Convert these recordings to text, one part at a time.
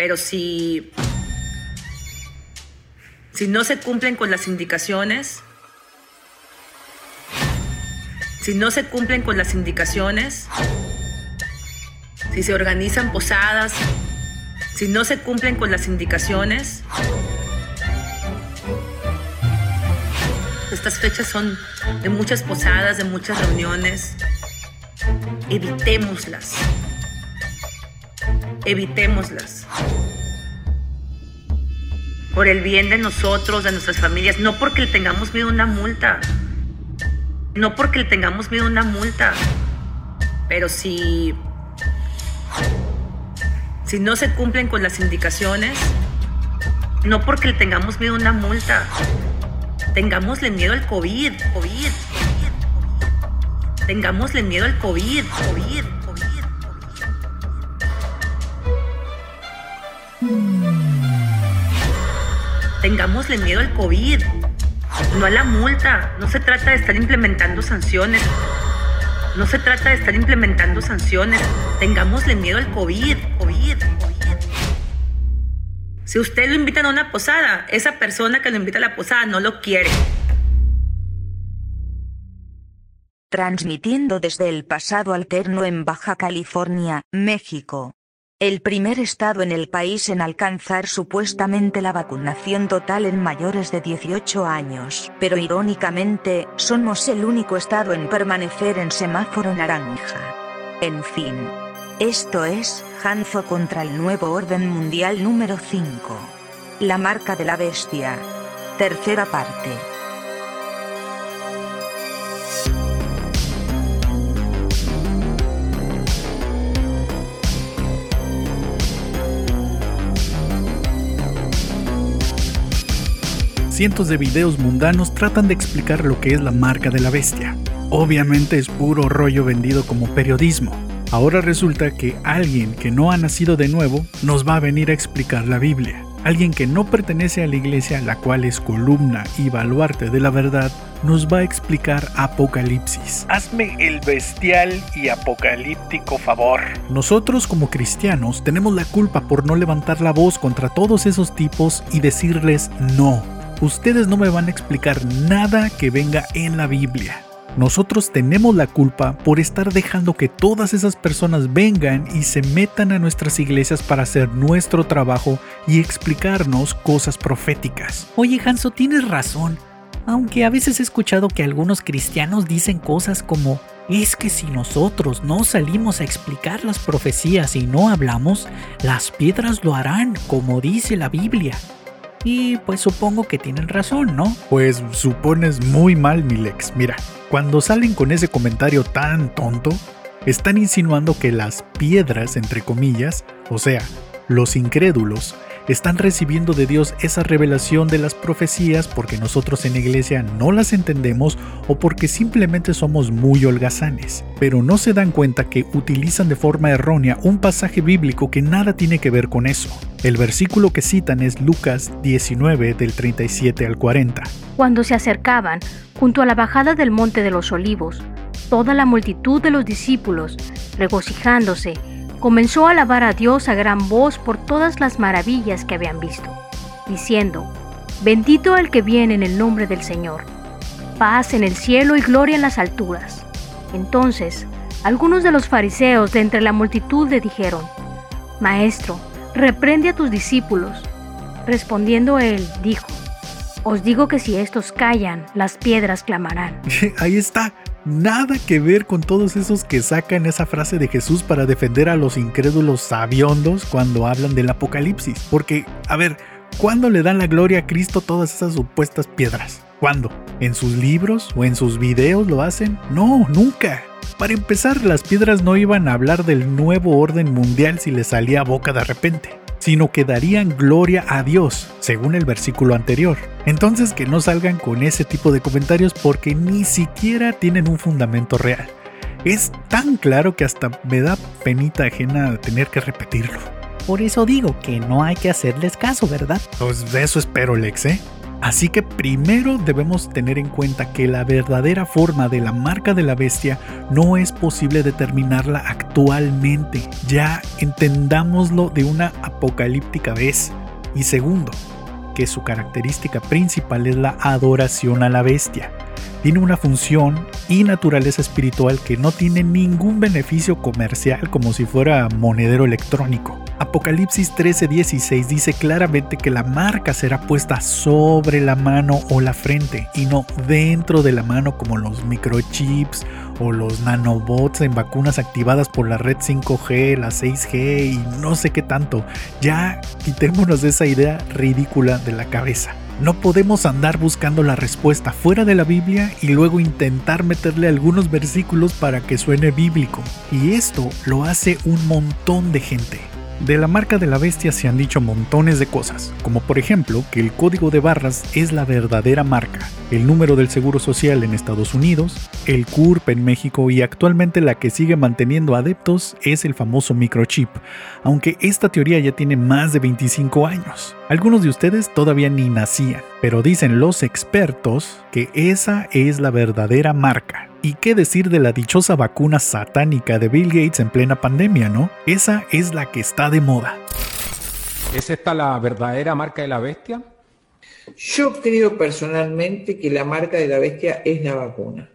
Pero si, si no se cumplen con las indicaciones, si no se cumplen con las indicaciones, si se organizan posadas, si no se cumplen con las indicaciones, estas fechas son de muchas posadas, de muchas reuniones. Evitémoslas. Evitémoslas. Por el bien de nosotros, de nuestras familias, no porque le tengamos miedo a una multa. No porque le tengamos miedo a una multa. Pero si si no se cumplen con las indicaciones, no porque le tengamos miedo a una multa, tengámosle miedo al COVID, COVID, tengámosle miedo al COVID, COVID, Tengámosle miedo al COVID, no a la multa. No se trata de estar implementando sanciones. No se trata de estar implementando sanciones. Tengámosle miedo al COVID, COVID, COVID. Si usted lo invitan a una posada, esa persona que lo invita a la posada no lo quiere. Transmitiendo desde el pasado alterno en Baja California, México. El primer estado en el país en alcanzar supuestamente la vacunación total en mayores de 18 años, pero irónicamente, somos el único estado en permanecer en semáforo naranja. En fin. Esto es, Hanzo contra el nuevo orden mundial número 5. La marca de la bestia. Tercera parte. Cientos de videos mundanos tratan de explicar lo que es la marca de la bestia. Obviamente es puro rollo vendido como periodismo. Ahora resulta que alguien que no ha nacido de nuevo nos va a venir a explicar la Biblia. Alguien que no pertenece a la iglesia, la cual es columna y baluarte de la verdad, nos va a explicar Apocalipsis. Hazme el bestial y apocalíptico favor. Nosotros como cristianos tenemos la culpa por no levantar la voz contra todos esos tipos y decirles no ustedes no me van a explicar nada que venga en la Biblia. Nosotros tenemos la culpa por estar dejando que todas esas personas vengan y se metan a nuestras iglesias para hacer nuestro trabajo y explicarnos cosas proféticas. Oye Hanso, tienes razón. Aunque a veces he escuchado que algunos cristianos dicen cosas como, es que si nosotros no salimos a explicar las profecías y no hablamos, las piedras lo harán, como dice la Biblia. Y pues supongo que tienen razón, ¿no? Pues supones muy mal, Milex. Mira, cuando salen con ese comentario tan tonto, están insinuando que las piedras, entre comillas, o sea, los incrédulos, están recibiendo de Dios esa revelación de las profecías porque nosotros en la iglesia no las entendemos o porque simplemente somos muy holgazanes. Pero no se dan cuenta que utilizan de forma errónea un pasaje bíblico que nada tiene que ver con eso. El versículo que citan es Lucas 19 del 37 al 40. Cuando se acercaban, junto a la bajada del monte de los olivos, toda la multitud de los discípulos, regocijándose, comenzó a alabar a Dios a gran voz por todas las maravillas que habían visto, diciendo, Bendito el que viene en el nombre del Señor, paz en el cielo y gloria en las alturas. Entonces, algunos de los fariseos de entre la multitud le dijeron, Maestro, reprende a tus discípulos. Respondiendo él, dijo, Os digo que si estos callan, las piedras clamarán. Ahí está, nada que ver con todos esos que sacan esa frase de Jesús para defender a los incrédulos sabiondos cuando hablan del apocalipsis. Porque, a ver, ¿cuándo le dan la gloria a Cristo todas esas supuestas piedras? ¿Cuándo? ¿En sus libros o en sus videos lo hacen? No, nunca. Para empezar, las piedras no iban a hablar del nuevo orden mundial si les salía boca de repente sino que darían gloria a Dios, según el versículo anterior. Entonces que no salgan con ese tipo de comentarios porque ni siquiera tienen un fundamento real. Es tan claro que hasta me da penita ajena tener que repetirlo. Por eso digo que no hay que hacerles caso, ¿verdad? Pues de eso espero, Lex, ¿eh? Así que primero debemos tener en cuenta que la verdadera forma de la marca de la bestia no es posible determinarla actualmente. Ya entendámoslo de una apocalíptica vez. Y segundo, que su característica principal es la adoración a la bestia tiene una función y naturaleza espiritual que no tiene ningún beneficio comercial como si fuera monedero electrónico. Apocalipsis 13:16 dice claramente que la marca será puesta sobre la mano o la frente y no dentro de la mano como los microchips o los nanobots en vacunas activadas por la red 5G, la 6G y no sé qué tanto. Ya quitémonos esa idea ridícula de la cabeza. No podemos andar buscando la respuesta fuera de la Biblia y luego intentar meterle algunos versículos para que suene bíblico. Y esto lo hace un montón de gente. De la marca de la bestia se han dicho montones de cosas, como por ejemplo que el código de barras es la verdadera marca, el número del Seguro Social en Estados Unidos, el CURP en México y actualmente la que sigue manteniendo adeptos es el famoso microchip, aunque esta teoría ya tiene más de 25 años. Algunos de ustedes todavía ni nacían, pero dicen los expertos que esa es la verdadera marca. ¿Y qué decir de la dichosa vacuna satánica de Bill Gates en plena pandemia, no? Esa es la que está de moda. ¿Es esta la verdadera marca de la bestia? Yo creo personalmente que la marca de la bestia es la vacuna.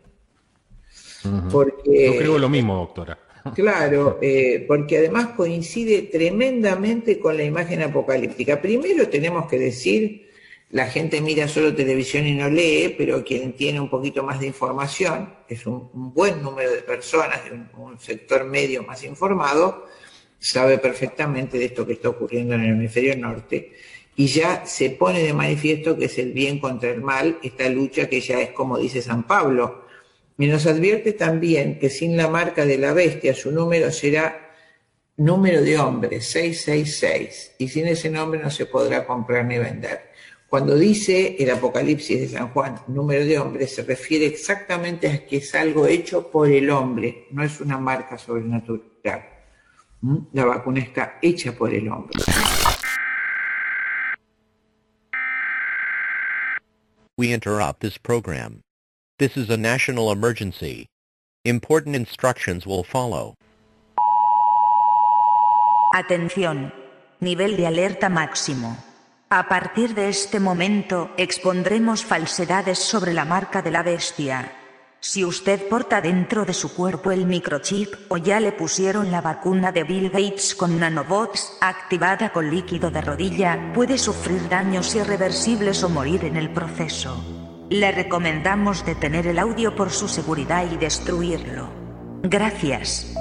porque, Yo creo lo mismo, doctora. Claro, eh, porque además coincide tremendamente con la imagen apocalíptica. Primero tenemos que decir la gente mira solo televisión y no lee, pero quien tiene un poquito más de información, es un, buen número de personas, de un, sector medio más informado, sabe perfectamente de esto que está ocurriendo en el hemisferio norte y ya se pone de manifiesto que es el bien contra el mal, esta lucha que ya es como dice San Pablo. Y nos advierte también que sin la marca de la bestia su número será número de hombre, 666, y sin ese nombre no se podrá comprar ni vender. Cuando dice el Apocalipsis de San Juan, número de hombres, se refiere exactamente a que es algo hecho por el hombre, no es una marca sobrenatural. ¿Mm? La vacuna está hecha por el hombre. We interrupt this program. This is a national emergency. Important instructions will follow. Atención. Nivel de alerta máximo. A partir de este momento, expondremos falsedades sobre la marca de la bestia. Si usted porta dentro de su cuerpo el microchip o ya le pusieron la vacuna de Bill Gates con nanobots activada con líquido de rodilla, puede sufrir daños irreversibles o morir en el proceso. Le recomendamos detener el audio por su seguridad y destruirlo. Gracias.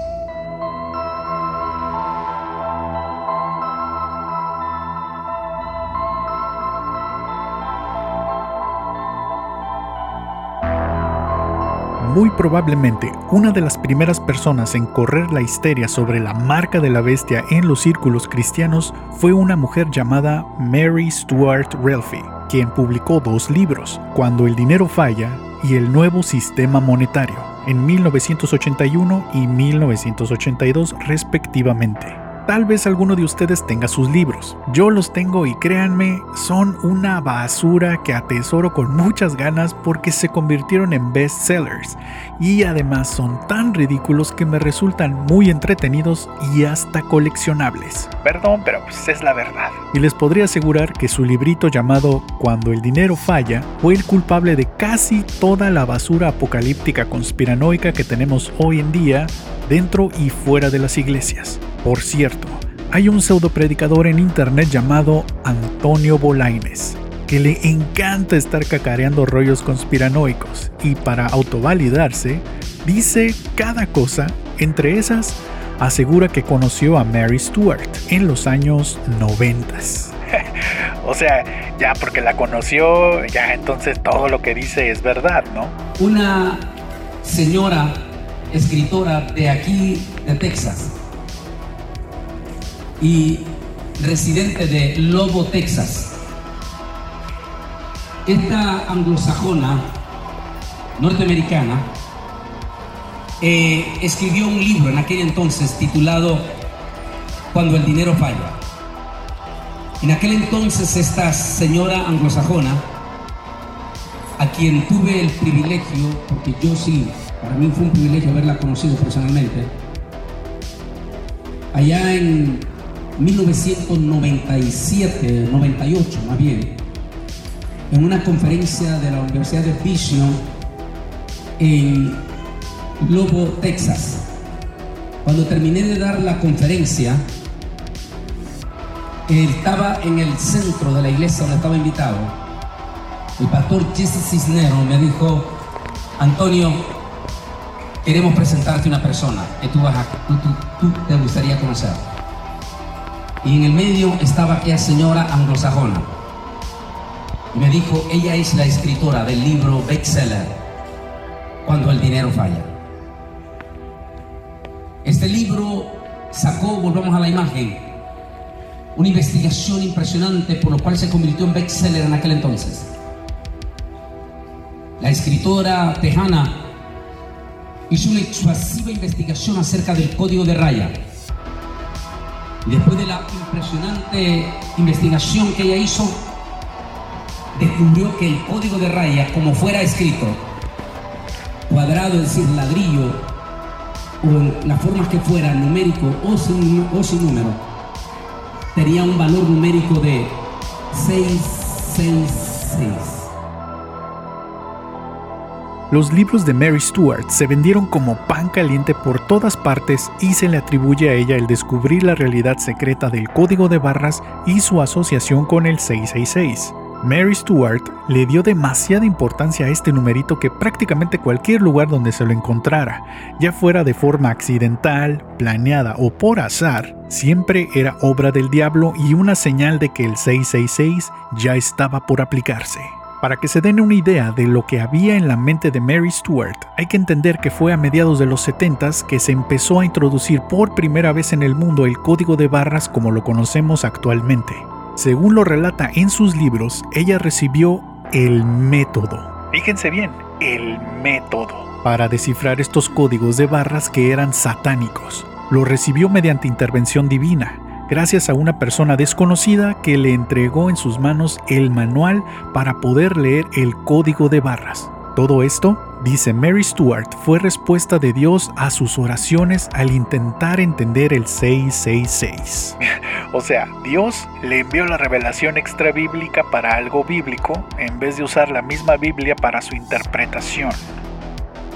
muy probablemente una de las primeras personas en correr la histeria sobre la marca de la bestia en los círculos cristianos fue una mujer llamada Mary Stuart Relfie, quien publicó dos libros, Cuando el dinero falla y El nuevo sistema monetario, en 1981 y 1982 respectivamente. Tal vez alguno de ustedes tenga sus libros. Yo los tengo y créanme, son una basura que atesoro con muchas ganas porque se convirtieron en bestsellers y además son tan ridículos que me resultan muy entretenidos y hasta coleccionables. Perdón, pero pues es la verdad. Y les podría asegurar que su librito llamado Cuando el dinero falla fue el culpable de casi toda la basura apocalíptica conspiranoica que tenemos hoy en día dentro y fuera de las iglesias. Por cierto, hay un pseudo predicador en internet llamado Antonio Bolaines, que le encanta estar cacareando rollos conspiranoicos y para autovalidarse, dice cada cosa, entre esas, asegura que conoció a Mary Stuart en los años 90. o sea, ya porque la conoció, ya entonces todo lo que dice es verdad, ¿no? Una señora escritora de aquí, de Texas, y residente de Lobo, Texas. Esta anglosajona norteamericana eh, escribió un libro en aquel entonces titulado Cuando el dinero falla. En aquel entonces esta señora anglosajona a quien tuve el privilegio, porque yo sí, para mí fue un privilegio haberla conocido personalmente, allá en 1997, 98 más bien, en una conferencia de la Universidad de Vision en Lobo, Texas. Cuando terminé de dar la conferencia, estaba en el centro de la iglesia donde estaba invitado. El pastor Jesse Cisnero me dijo, Antonio, queremos presentarte una persona que tú, vas a, tú, tú te gustaría conocer. Y en el medio estaba aquella señora anglosajona. Y me dijo, ella es la escritora del libro bestseller, Cuando el dinero falla. Este libro sacó, volvamos a la imagen, una investigación impresionante por lo cual se convirtió en bestseller en aquel entonces. La escritora tejana hizo una exhausiva investigación acerca del código de raya. Después de la impresionante investigación que ella hizo, descubrió que el código de raya, como fuera escrito, cuadrado, es decir, ladrillo, o las formas que fuera, numérico o sin, o sin número, tenía un valor numérico de 666. Los libros de Mary Stuart se vendieron como pan caliente por todas partes y se le atribuye a ella el descubrir la realidad secreta del código de barras y su asociación con el 666. Mary Stuart le dio demasiada importancia a este numerito que prácticamente cualquier lugar donde se lo encontrara, ya fuera de forma accidental, planeada o por azar, siempre era obra del diablo y una señal de que el 666 ya estaba por aplicarse. Para que se den una idea de lo que había en la mente de Mary Stuart, hay que entender que fue a mediados de los 70 que se empezó a introducir por primera vez en el mundo el código de barras como lo conocemos actualmente. Según lo relata en sus libros, ella recibió el método. Fíjense bien, el método. Para descifrar estos códigos de barras que eran satánicos. Lo recibió mediante intervención divina, gracias a una persona desconocida que le entregó en sus manos el manual para poder leer el código de barras. Todo esto, dice Mary Stuart, fue respuesta de Dios a sus oraciones al intentar entender el 666. O sea, Dios le envió la revelación extra bíblica para algo bíblico en vez de usar la misma Biblia para su interpretación.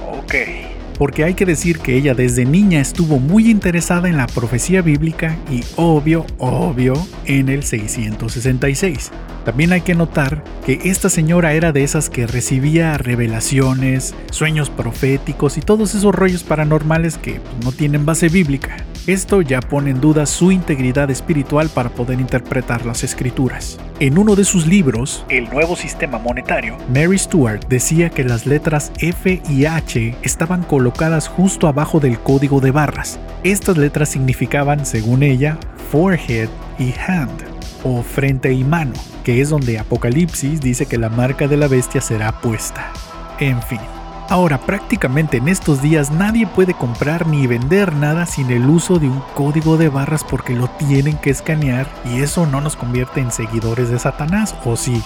Ok. Porque hay que decir que ella desde niña estuvo muy interesada en la profecía bíblica y obvio, obvio, en el 666. También hay que notar que esta señora era de esas que recibía revelaciones, sueños proféticos y todos esos rollos paranormales que no tienen base bíblica. Esto ya pone en duda su integridad espiritual para poder interpretar las escrituras. En uno de sus libros, El nuevo sistema monetario, Mary Stuart decía que las letras F y H estaban colocadas justo abajo del código de barras. Estas letras significaban, según ella, forehead y hand, o frente y mano, que es donde Apocalipsis dice que la marca de la bestia será puesta. En fin. Ahora, prácticamente en estos días nadie puede comprar ni vender nada sin el uso de un código de barras porque lo tienen que escanear y eso no nos convierte en seguidores de Satanás, ¿o sí?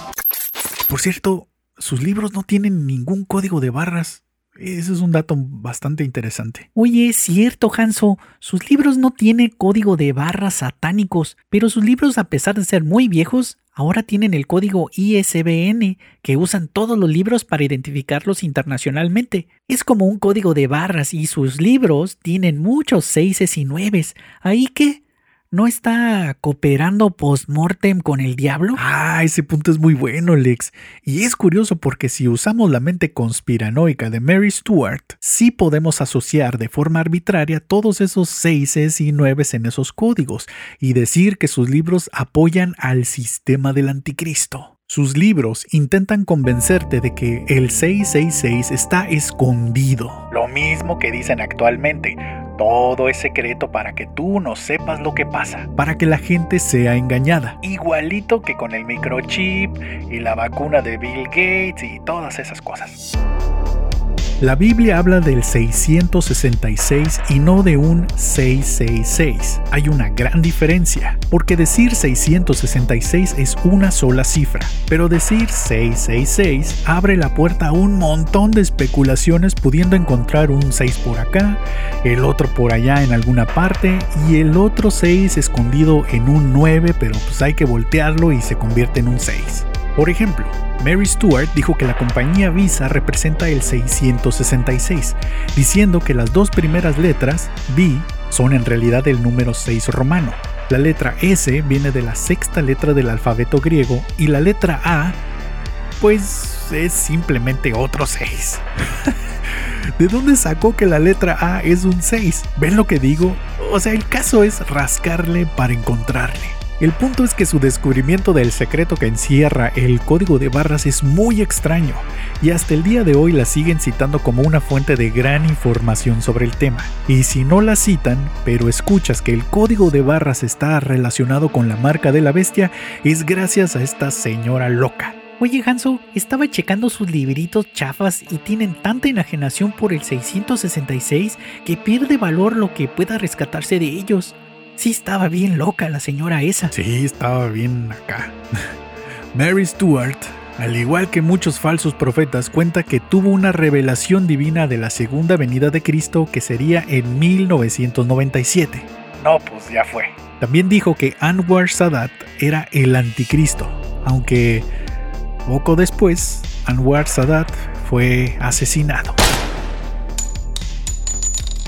Por cierto, sus libros no tienen ningún código de barras. Ese es un dato bastante interesante. Oye, es cierto, Hanso. Sus libros no tienen código de barras satánicos, pero sus libros, a pesar de ser muy viejos, ahora tienen el código ISBN que usan todos los libros para identificarlos internacionalmente. Es como un código de barras y sus libros tienen muchos seises y nueves. Ahí que ¿No está cooperando post-mortem con el diablo? Ah, ese punto es muy bueno, Lex. Y es curioso porque si usamos la mente conspiranoica de Mary Stuart, sí podemos asociar de forma arbitraria todos esos seises y nueves en esos códigos y decir que sus libros apoyan al sistema del anticristo. Sus libros intentan convencerte de que el 666 está escondido. Lo mismo que dicen actualmente. Todo es secreto para que tú no sepas lo que pasa. Para que la gente sea engañada. Igualito que con el microchip y la vacuna de Bill Gates y todas esas cosas. La Biblia habla del 666 y no de un 666. Hay una gran diferencia, porque decir 666 es una sola cifra, pero decir 666 abre la puerta a un montón de especulaciones pudiendo encontrar un 6 por acá, el otro por allá en alguna parte y el otro 6 escondido en un 9, pero pues hay que voltearlo y se convierte en un 6. Por ejemplo, Mary Stewart dijo que la compañía Visa representa el 666, diciendo que las dos primeras letras, B, son en realidad el número 6 romano. La letra S viene de la sexta letra del alfabeto griego y la letra A, pues es simplemente otro 6. ¿De dónde sacó que la letra A es un 6? ¿Ven lo que digo? O sea, el caso es rascarle para encontrarle. El punto es que su descubrimiento del secreto que encierra el código de barras es muy extraño y hasta el día de hoy la siguen citando como una fuente de gran información sobre el tema. Y si no la citan, pero escuchas que el código de barras está relacionado con la marca de la bestia, es gracias a esta señora loca. Oye Hanso, estaba checando sus libritos chafas y tienen tanta enajenación por el 666 que pierde valor lo que pueda rescatarse de ellos. Sí estaba bien loca la señora esa. Sí, estaba bien acá. Mary Stuart, al igual que muchos falsos profetas, cuenta que tuvo una revelación divina de la segunda venida de Cristo que sería en 1997. No, pues ya fue. También dijo que Anwar Sadat era el anticristo, aunque poco después Anwar Sadat fue asesinado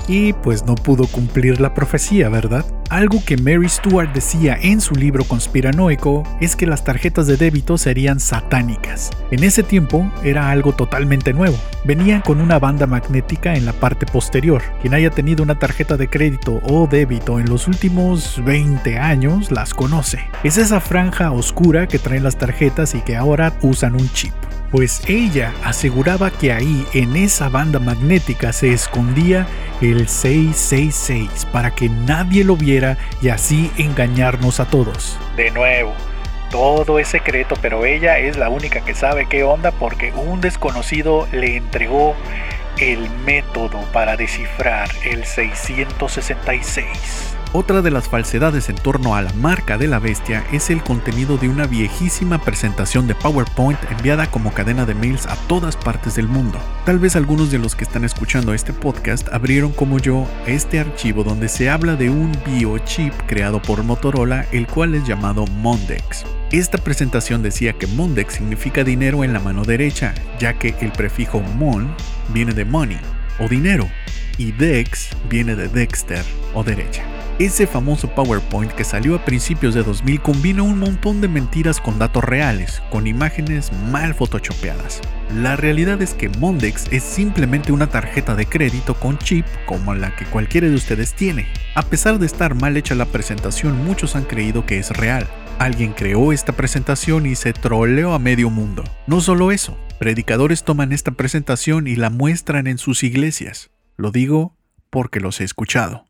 y pues no pudo cumplir la profecía, ¿verdad? Algo que Mary Stuart decía en su libro conspiranoico es que las tarjetas de débito serían satánicas. En ese tiempo era algo totalmente nuevo. Venían con una banda magnética en la parte posterior. Quien haya tenido una tarjeta de crédito o débito en los últimos 20 años las conoce. Es esa franja oscura que traen las tarjetas y que ahora usan un chip pues ella aseguraba que ahí en esa banda magnética se escondía el 666 para que nadie lo viera y así engañarnos a todos. De nuevo, todo es secreto, pero ella es la única que sabe qué onda porque un desconocido le entregó el método para descifrar el 666. Otra de las falsedades en torno a la marca de la bestia es el contenido de una viejísima presentación de PowerPoint enviada como cadena de mails a todas partes del mundo. Tal vez algunos de los que están escuchando este podcast abrieron como yo este archivo donde se habla de un biochip creado por Motorola el cual es llamado Mondex. Esta presentación decía que Mondex significa dinero en la mano derecha, ya que el prefijo mon viene de money o dinero y dex viene de dexter o derecha. Ese famoso PowerPoint que salió a principios de 2000 combina un montón de mentiras con datos reales, con imágenes mal photoshopeadas. La realidad es que Mondex es simplemente una tarjeta de crédito con chip como la que cualquiera de ustedes tiene. A pesar de estar mal hecha la presentación, muchos han creído que es real. Alguien creó esta presentación y se troleó a medio mundo. No solo eso, predicadores toman esta presentación y la muestran en sus iglesias. Lo digo porque los he escuchado.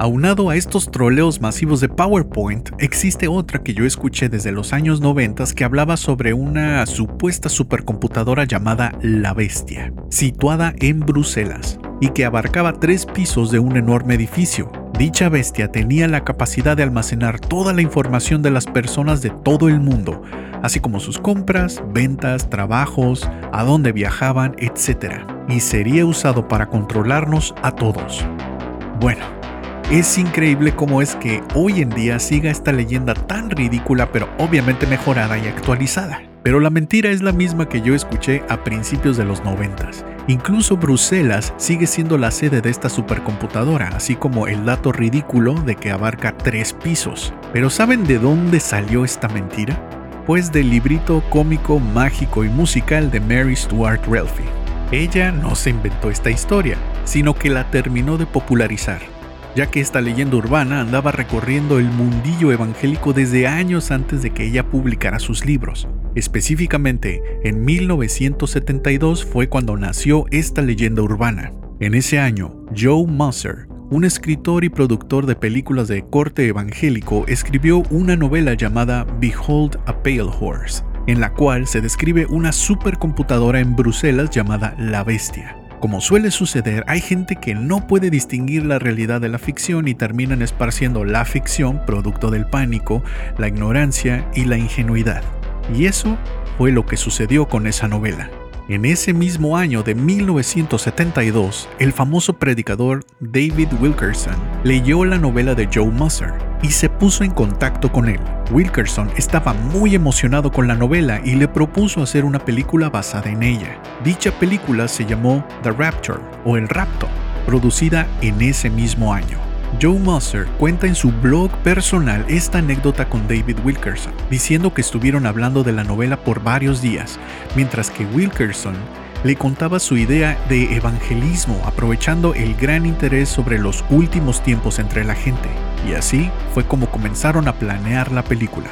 Aunado a estos troleos masivos de PowerPoint, existe otra que yo escuché desde los años 90 que hablaba sobre una supuesta supercomputadora llamada La Bestia, situada en Bruselas, y que abarcaba tres pisos de un enorme edificio. Dicha bestia tenía la capacidad de almacenar toda la información de las personas de todo el mundo, así como sus compras, ventas, trabajos, a dónde viajaban, etc. Y sería usado para controlarnos a todos. Bueno, es increíble cómo es que hoy en día siga esta leyenda tan ridícula pero obviamente mejorada y actualizada. Pero la mentira es la misma que yo escuché a principios de los 90. Incluso Bruselas sigue siendo la sede de esta supercomputadora, así como el dato ridículo de que abarca tres pisos. Pero ¿saben de dónde salió esta mentira? Pues del librito cómico, mágico y musical de Mary Stuart Relfie. Ella no se inventó esta historia, sino que la terminó de popularizar ya que esta leyenda urbana andaba recorriendo el mundillo evangélico desde años antes de que ella publicara sus libros. Específicamente, en 1972 fue cuando nació esta leyenda urbana. En ese año, Joe Musser, un escritor y productor de películas de corte evangélico, escribió una novela llamada Behold a Pale Horse, en la cual se describe una supercomputadora en Bruselas llamada La Bestia. Como suele suceder, hay gente que no puede distinguir la realidad de la ficción y terminan esparciendo la ficción producto del pánico, la ignorancia y la ingenuidad. Y eso fue lo que sucedió con esa novela. En ese mismo año de 1972, el famoso predicador David Wilkerson leyó la novela de Joe Musser y se puso en contacto con él. Wilkerson estaba muy emocionado con la novela y le propuso hacer una película basada en ella. Dicha película se llamó The Rapture o El Rapto, producida en ese mismo año. Joe Musser cuenta en su blog personal esta anécdota con David Wilkerson, diciendo que estuvieron hablando de la novela por varios días, mientras que Wilkerson le contaba su idea de evangelismo aprovechando el gran interés sobre los últimos tiempos entre la gente, y así fue como comenzaron a planear la película.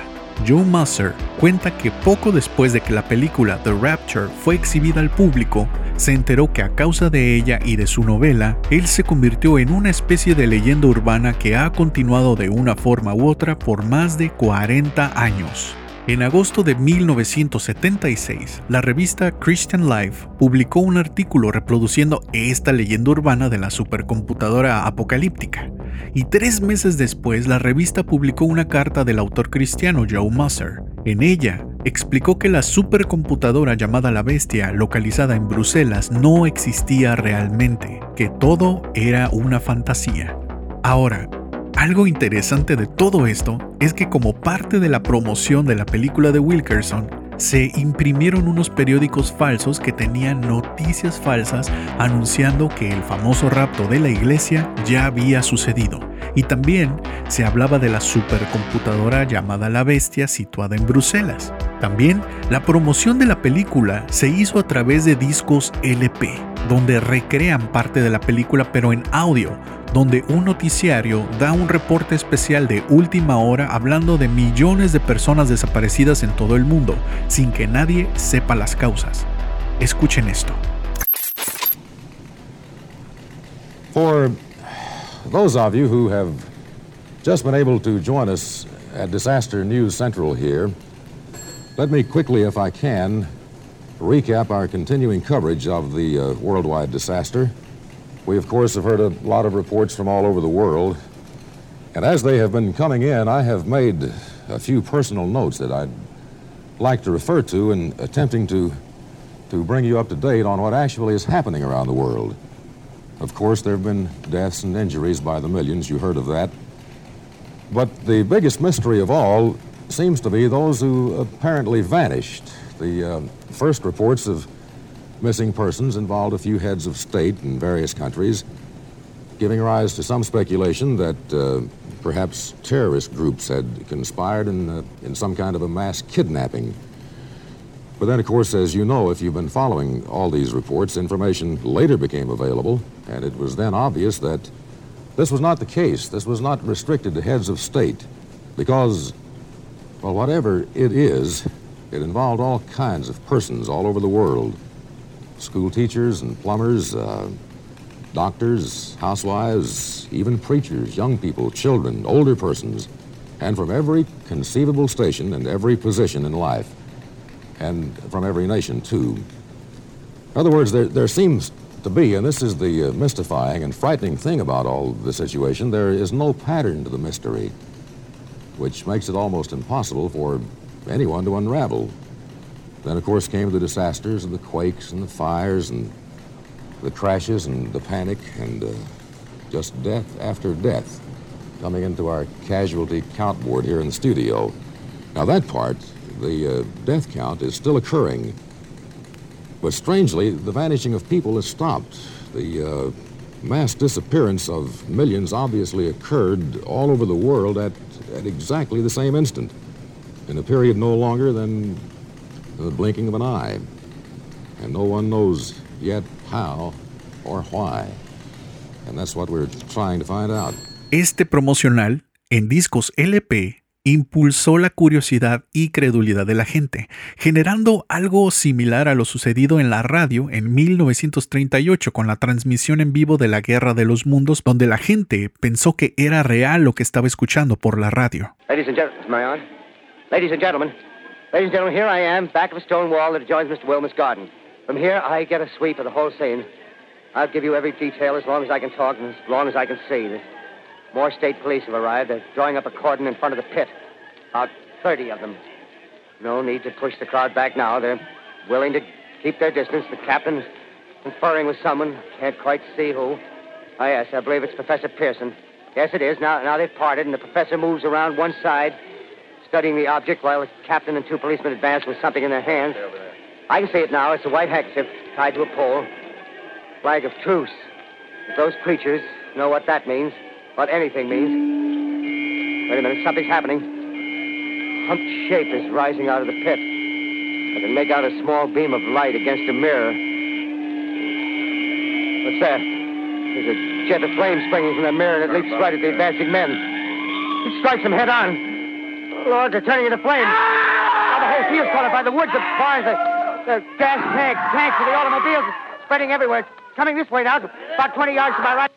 Joe Musser cuenta que poco después de que la película The Rapture fue exhibida al público, se enteró que a causa de ella y de su novela, él se convirtió en una especie de leyenda urbana que ha continuado de una forma u otra por más de 40 años. En agosto de 1976, la revista Christian Life publicó un artículo reproduciendo esta leyenda urbana de la supercomputadora apocalíptica. Y tres meses después, la revista publicó una carta del autor cristiano Joe Musser. En ella, explicó que la supercomputadora llamada La Bestia, localizada en Bruselas, no existía realmente, que todo era una fantasía. Ahora, algo interesante de todo esto es que como parte de la promoción de la película de Wilkerson, se imprimieron unos periódicos falsos que tenían noticias falsas anunciando que el famoso rapto de la iglesia ya había sucedido. Y también se hablaba de la supercomputadora llamada La Bestia situada en Bruselas. También la promoción de la película se hizo a través de discos LP, donde recrean parte de la película pero en audio, donde un noticiario da un reporte especial de última hora hablando de millones de personas desaparecidas en todo el mundo, sin que nadie sepa las causas. Escuchen esto. For those of you who have just been able to join us at Disaster News Central here, let me quickly, if I can, recap our continuing coverage of the uh, worldwide disaster. We, of course, have heard a lot of reports from all over the world. And as they have been coming in, I have made a few personal notes that I'd like to refer to in attempting to, to bring you up to date on what actually is happening around the world. Of course, there have been deaths and injuries by the millions. You heard of that. But the biggest mystery of all seems to be those who apparently vanished. The uh, first reports of missing persons involved a few heads of state in various countries, giving rise to some speculation that uh, perhaps terrorist groups had conspired in, uh, in some kind of a mass kidnapping. But then, of course, as you know, if you've been following all these reports, information later became available, and it was then obvious that this was not the case. This was not restricted to heads of state, because, well, whatever it is, it involved all kinds of persons all over the world school teachers and plumbers, uh, doctors, housewives, even preachers, young people, children, older persons, and from every conceivable station and every position in life, and from every nation, too. In other words, there, there seems to be, and this is the uh, mystifying and frightening thing about all the situation, there is no pattern to the mystery, which makes it almost impossible for anyone to unravel. Then, of course, came the disasters and the quakes and the fires and the crashes and the panic and uh, just death after death coming into our casualty count board here in the studio. Now, that part, the uh, death count, is still occurring. But strangely, the vanishing of people has stopped. The uh, mass disappearance of millions obviously occurred all over the world at, at exactly the same instant, in a period no longer than the blinking of an eye. And no one knows yet how or why. And that's what we're trying to find out. Este promocional en discos LP impulsó la curiosidad y credulidad de la gente, generando algo similar a lo sucedido en la radio en 1938 con la transmisión en vivo de la Guerra de los Mundos, donde la gente pensó que era real lo que estaba escuchando por la radio. Ladies and, Ladies and gentlemen, Ladies and gentlemen, here I am, back of a stone wall that adjoins Mr. Wilmer's garden. From here, I get a sweep of the whole scene. I'll give you every detail as long as I can talk and as long as I can see. There's more state police have arrived. They're drawing up a cordon in front of the pit. About 30 of them. No need to push the crowd back now. They're willing to keep their distance. The captain's conferring with someone. Can't quite see who. Oh, yes, I believe it's Professor Pearson. Yes, it is. Now, now they've parted, and the professor moves around one side, studying the object while the captain and two policemen advance with something in their hands. I can see it now. It's a white handkerchief tied to a pole. Flag of truce. If those creatures know what that means, what anything means. Wait a minute, something's happening. Humped shape is rising out of the pit. I can make out a small beam of light against a mirror. What's that? There's a jet of flame springing from the mirror, and it leaps right at the advancing men. It strikes them head on. Lord, they're turning into flames. Now the whole field's caught up by the woods, the barns, the, the gas tanks, tanks of the automobiles, spreading everywhere. It's coming this way now, about 20 yards to my right.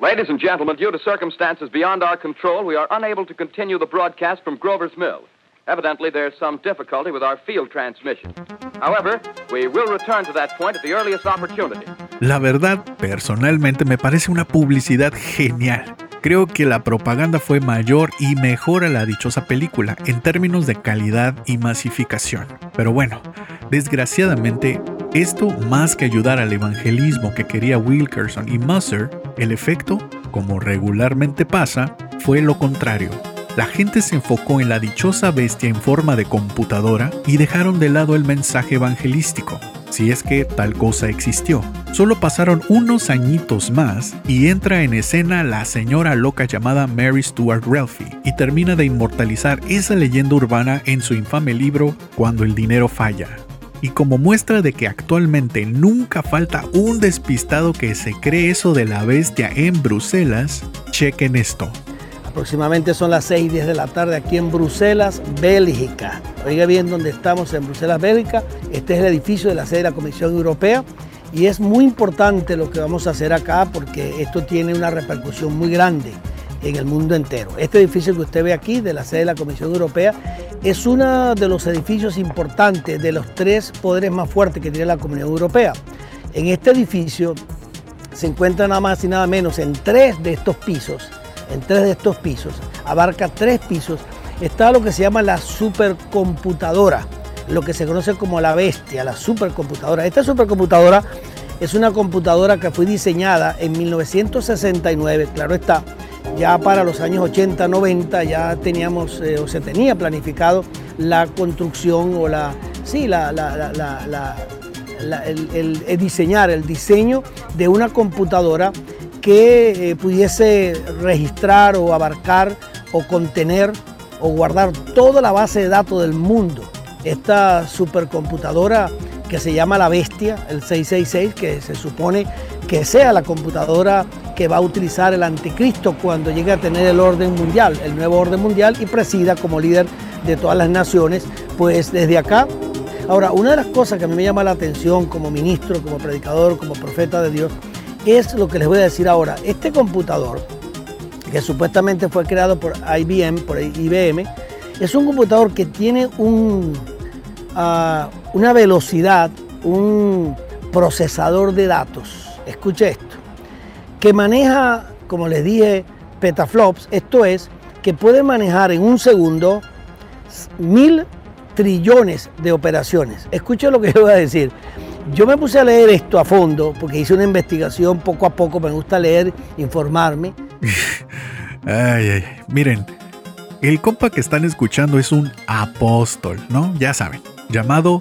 Ladies and gentlemen, due to circumstances beyond our control, we are unable to continue the broadcast from Grover's Mill. Evidently, there's some difficulty with our field transmission. However, we will return to that point at the earliest opportunity. La verdad, personalmente me parece una publicidad genial. Creo que la propaganda fue mayor y mejor a la dichosa película en términos de calidad y masificación. Pero bueno, desgraciadamente, esto más que ayudar al evangelismo que quería Wilkerson y Musser, el efecto, como regularmente pasa, fue lo contrario. La gente se enfocó en la dichosa bestia en forma de computadora y dejaron de lado el mensaje evangelístico, si es que tal cosa existió. Solo pasaron unos añitos más y entra en escena la señora loca llamada Mary Stuart Ralphie y termina de inmortalizar esa leyenda urbana en su infame libro Cuando el dinero falla. Y como muestra de que actualmente nunca falta un despistado que se cree eso de la bestia en Bruselas, chequen esto. Aproximadamente son las 6 y 10 de la tarde aquí en Bruselas, Bélgica. Oiga bien dónde estamos en Bruselas, Bélgica. Este es el edificio de la sede de la Comisión Europea y es muy importante lo que vamos a hacer acá porque esto tiene una repercusión muy grande en el mundo entero. Este edificio que usted ve aquí de la sede de la Comisión Europea es uno de los edificios importantes de los tres poderes más fuertes que tiene la Comunidad Europea. En este edificio se encuentra nada más y nada menos en tres de estos pisos en tres de estos pisos, abarca tres pisos, está lo que se llama la supercomputadora, lo que se conoce como la bestia, la supercomputadora. Esta supercomputadora es una computadora que fue diseñada en 1969, claro está, ya para los años 80, 90 ya teníamos eh, o se tenía planificado la construcción o la, sí, la, el diseñar, el diseño de una computadora que eh, pudiese registrar o abarcar o contener o guardar toda la base de datos del mundo. Esta supercomputadora que se llama la Bestia, el 666, que se supone que sea la computadora que va a utilizar el anticristo cuando llegue a tener el orden mundial, el nuevo orden mundial y presida como líder de todas las naciones, pues desde acá. Ahora, una de las cosas que a mí me llama la atención como ministro, como predicador, como profeta de Dios, es lo que les voy a decir ahora. Este computador, que supuestamente fue creado por IBM, por IBM, es un computador que tiene un, ah, una velocidad, un procesador de datos. Escuche esto. Que maneja, como les dije, petaflops. Esto es que puede manejar en un segundo mil trillones de operaciones. Escuche lo que yo voy a decir. Yo me puse a leer esto a fondo porque hice una investigación poco a poco, me gusta leer, informarme. ay, ay, miren, el compa que están escuchando es un apóstol, ¿no? Ya saben, llamado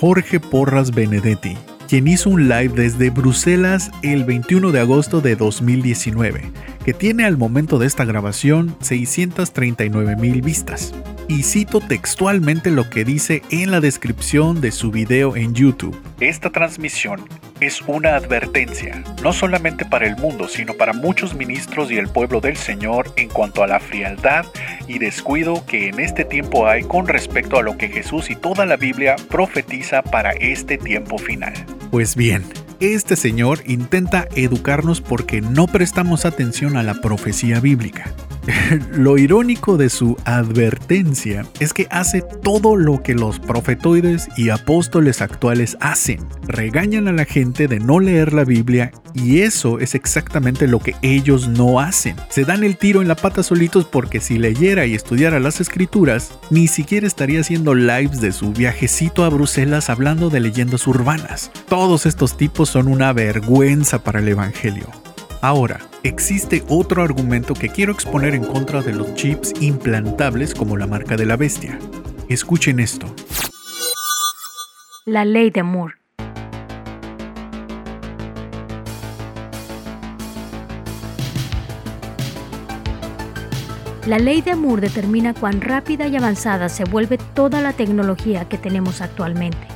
Jorge Porras Benedetti, quien hizo un live desde Bruselas el 21 de agosto de 2019, que tiene al momento de esta grabación 639 mil vistas y cito textualmente lo que dice en la descripción de su video en YouTube. Esta transmisión es una advertencia, no solamente para el mundo, sino para muchos ministros y el pueblo del Señor en cuanto a la frialdad y descuido que en este tiempo hay con respecto a lo que Jesús y toda la Biblia profetiza para este tiempo final. Pues bien, este señor intenta educarnos porque no prestamos atención a la profecía bíblica. Lo irónico de su advertencia es que hace todo lo que los profetoides y apóstoles actuales hacen. Regañan a la gente de no leer la Biblia y eso es exactamente lo que ellos no hacen. Se dan el tiro en la pata solitos porque si leyera y estudiara las escrituras, ni siquiera estaría haciendo lives de su viajecito a Bruselas hablando de leyendas urbanas. Todos estos tipos son una vergüenza para el Evangelio. Ahora, existe otro argumento que quiero exponer en contra de los chips implantables como la marca de la bestia. Escuchen esto. La ley de Moore. La ley de Moore determina cuán rápida y avanzada se vuelve toda la tecnología que tenemos actualmente.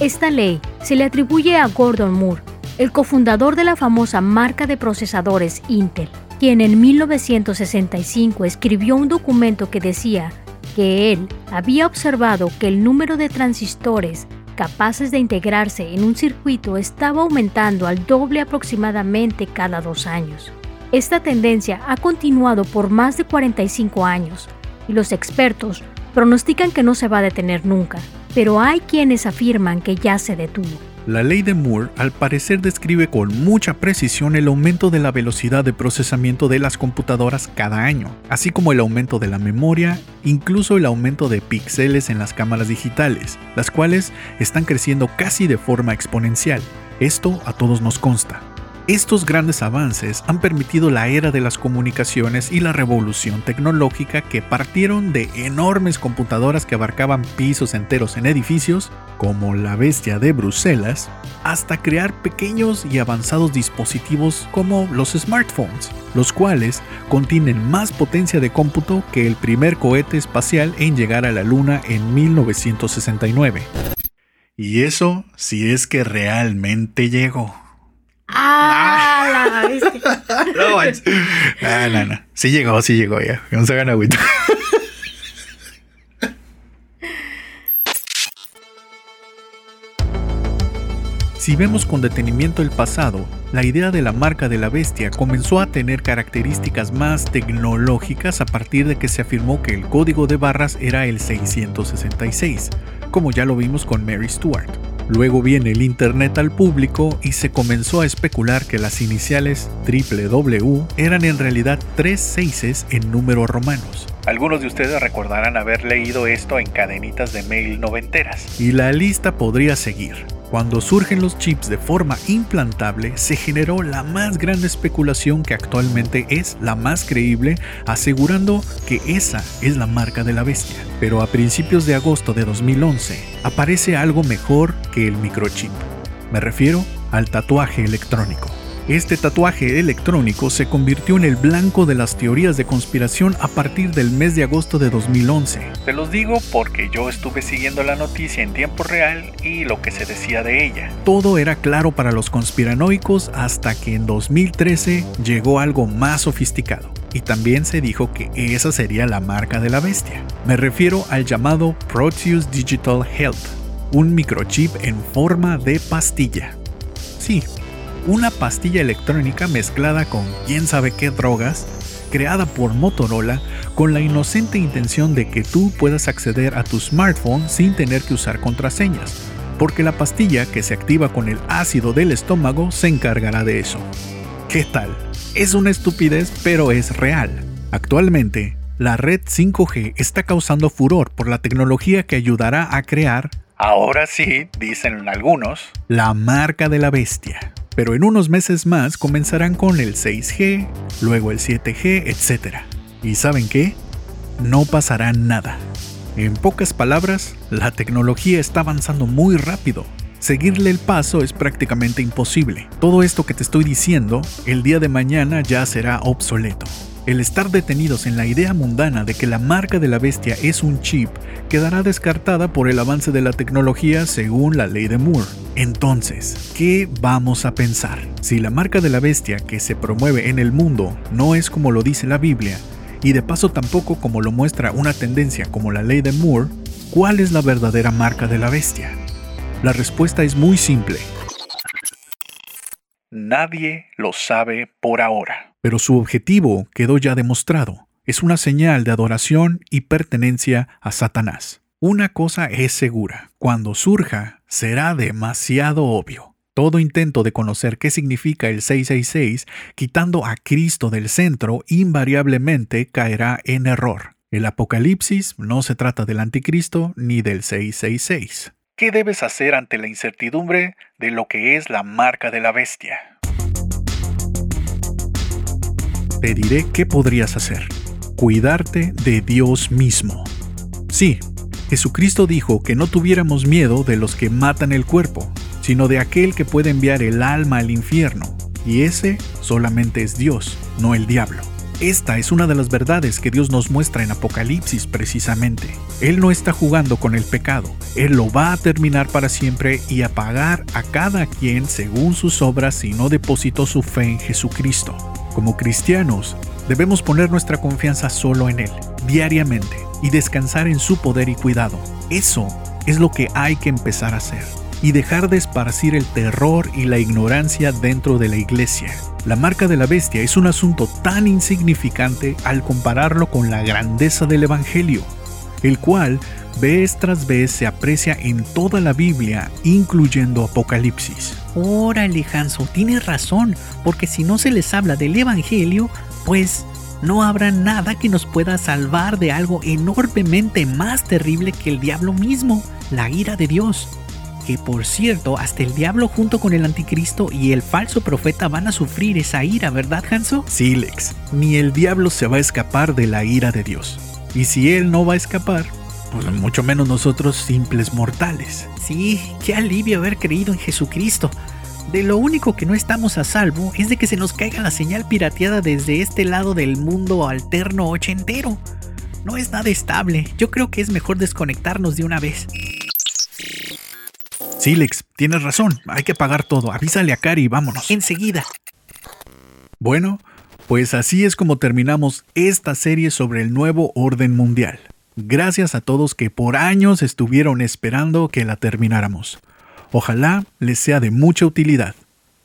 Esta ley se le atribuye a Gordon Moore, el cofundador de la famosa marca de procesadores Intel, quien en 1965 escribió un documento que decía que él había observado que el número de transistores capaces de integrarse en un circuito estaba aumentando al doble aproximadamente cada dos años. Esta tendencia ha continuado por más de 45 años y los expertos pronostican que no se va a detener nunca, pero hay quienes afirman que ya se detuvo. La ley de Moore al parecer describe con mucha precisión el aumento de la velocidad de procesamiento de las computadoras cada año, así como el aumento de la memoria, incluso el aumento de píxeles en las cámaras digitales, las cuales están creciendo casi de forma exponencial. Esto a todos nos consta. Estos grandes avances han permitido la era de las comunicaciones y la revolución tecnológica que partieron de enormes computadoras que abarcaban pisos enteros en edificios, como la bestia de Bruselas, hasta crear pequeños y avanzados dispositivos como los smartphones, los cuales contienen más potencia de cómputo que el primer cohete espacial en llegar a la Luna en 1969. Y eso si es que realmente llegó. ¡Ah! La bestia. No, manches. Ah, no, no. Sí llegó, sí llegó ya. Vamos a ganar agüita. Si vemos con detenimiento el pasado, la idea de la marca de la bestia comenzó a tener características más tecnológicas a partir de que se afirmó que el código de barras era el 666, como ya lo vimos con Mary Stuart. Luego viene el Internet al público y se comenzó a especular que las iniciales www eran en realidad tres seises en números romanos. Algunos de ustedes recordarán haber leído esto en cadenitas de mail noventeras. Y la lista podría seguir. Cuando surgen los chips de forma implantable, se generó la más grande especulación que actualmente es la más creíble, asegurando que esa es la marca de la bestia. Pero a principios de agosto de 2011, aparece algo mejor que el microchip. Me refiero al tatuaje electrónico. Este tatuaje electrónico se convirtió en el blanco de las teorías de conspiración a partir del mes de agosto de 2011. Se los digo porque yo estuve siguiendo la noticia en tiempo real y lo que se decía de ella. Todo era claro para los conspiranoicos hasta que en 2013 llegó algo más sofisticado. Y también se dijo que esa sería la marca de la bestia. Me refiero al llamado Proteus Digital Health, un microchip en forma de pastilla. Sí, una pastilla electrónica mezclada con quién sabe qué drogas, creada por Motorola con la inocente intención de que tú puedas acceder a tu smartphone sin tener que usar contraseñas, porque la pastilla que se activa con el ácido del estómago se encargará de eso. ¿Qué tal? Es una estupidez, pero es real. Actualmente, la red 5G está causando furor por la tecnología que ayudará a crear, Ahora sí, dicen algunos, la marca de la bestia pero en unos meses más comenzarán con el 6G, luego el 7G, etc. ¿Y saben qué? No pasará nada. En pocas palabras, la tecnología está avanzando muy rápido. Seguirle el paso es prácticamente imposible. Todo esto que te estoy diciendo, el día de mañana ya será obsoleto. El estar detenidos en la idea mundana de que la marca de la bestia es un chip quedará descartada por el avance de la tecnología según la ley de Moore. Entonces, ¿qué vamos a pensar? Si la marca de la bestia que se promueve en el mundo no es como lo dice la Biblia, y de paso tampoco como lo muestra una tendencia como la ley de Moore, ¿cuál es la verdadera marca de la bestia? La respuesta es muy simple. Nadie lo sabe por ahora. Pero su objetivo quedó ya demostrado. es una señal de adoración y pertenencia a Satanás. Una cosa es segura, cuando surja será demasiado obvio. Todo intento de conocer qué significa el 666, quitando a Cristo del centro, invariablemente caerá en error. El Apocalipsis no se trata del anticristo ni del 666. ¿Qué debes hacer ante la incertidumbre de lo que es la marca de la bestia? Te diré qué podrías hacer. Cuidarte de Dios mismo. Sí, Jesucristo dijo que no tuviéramos miedo de los que matan el cuerpo, sino de aquel que puede enviar el alma al infierno, y ese solamente es Dios, no el diablo. Esta es una de las verdades que Dios nos muestra en Apocalipsis precisamente. Él no está jugando con el pecado, Él lo va a terminar para siempre y a pagar a cada quien según sus obras si no depositó su fe en Jesucristo. Como cristianos, debemos poner nuestra confianza solo en Él, diariamente, y descansar en su poder y cuidado. Eso es lo que hay que empezar a hacer y dejar de esparcir el terror y la ignorancia dentro de la iglesia. La marca de la bestia es un asunto tan insignificante al compararlo con la grandeza del Evangelio, el cual vez tras vez se aprecia en toda la Biblia, incluyendo Apocalipsis. Órale, Hanso, tienes razón, porque si no se les habla del Evangelio, pues no habrá nada que nos pueda salvar de algo enormemente más terrible que el diablo mismo, la ira de Dios que por cierto, hasta el diablo junto con el anticristo y el falso profeta van a sufrir esa ira, ¿verdad, Hanso? Sí, Lex, ni el diablo se va a escapar de la ira de Dios. Y si él no va a escapar, pues mucho menos nosotros simples mortales. Sí, qué alivio haber creído en Jesucristo. De lo único que no estamos a salvo es de que se nos caiga la señal pirateada desde este lado del mundo alterno ochentero. No es nada estable, yo creo que es mejor desconectarnos de una vez. Sí, Lex, tienes razón. Hay que pagar todo. Avísale a Cari y vámonos. Enseguida. Bueno, pues así es como terminamos esta serie sobre el nuevo orden mundial. Gracias a todos que por años estuvieron esperando que la termináramos. Ojalá les sea de mucha utilidad.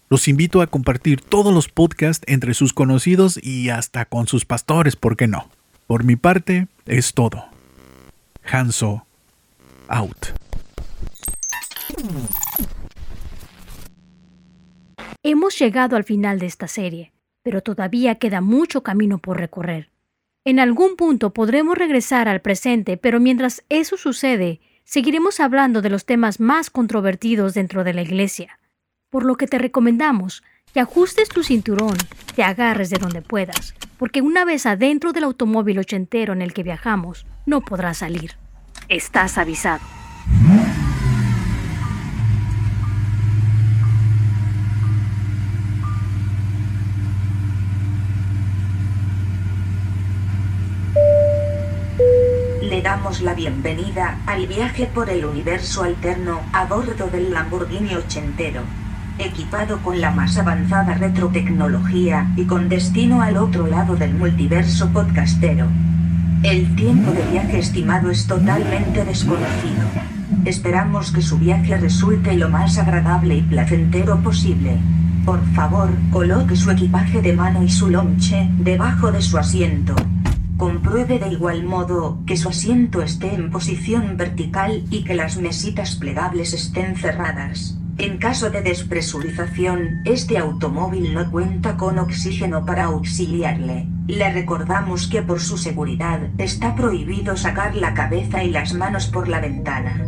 Los invito a compartir todos los podcasts entre sus conocidos y hasta con sus pastores, ¿por qué no? Por mi parte, es todo. Hanso, out. Hemos llegado al final de esta serie, pero todavía queda mucho camino por recorrer. En algún punto podremos regresar al presente, pero mientras eso sucede, seguiremos hablando de los temas más controvertidos dentro de la Iglesia. Por lo que te recomendamos que ajustes tu cinturón, te agarres de donde puedas, porque una vez adentro del automóvil ochentero en el que viajamos, no podrás salir. Estás avisado. Le damos la bienvenida al viaje por el universo alterno a bordo del Lamborghini ochentero. Equipado con la más avanzada retrotecnología y con destino al otro lado del multiverso podcastero. El tiempo de viaje estimado es totalmente desconocido. Esperamos que su viaje resulte lo más agradable y placentero posible. Por favor, coloque su equipaje de mano y su lonche debajo de su asiento. Compruebe de igual modo que su asiento esté en posición vertical y que las mesitas plegables estén cerradas. En caso de despresurización, este automóvil no cuenta con oxígeno para auxiliarle. Le recordamos que por su seguridad está prohibido sacar la cabeza y las manos por la ventana.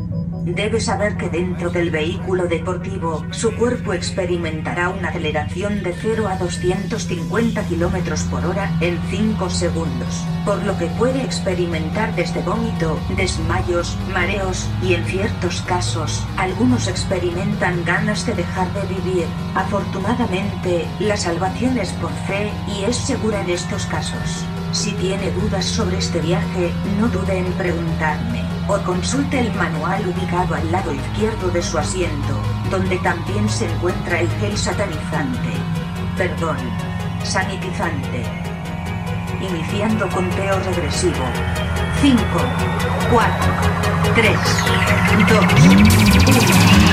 Debe saber que dentro del vehículo deportivo, su cuerpo experimentará una aceleración de 0 a 250 km por hora en 5 segundos, por lo que puede experimentar desde vómito, desmayos, mareos, y en ciertos casos, algunos experimentan ganas de dejar de vivir. Afortunadamente, la salvación es por fe y es segura en estos casos. Si tiene dudas sobre este viaje, no dude en preguntarme, o consulte el manual ubicado al lado izquierdo de su asiento, donde también se encuentra el gel satanizante. Perdón, sanitizante. Iniciando conteo regresivo. 5, 4, 3, 2, 1.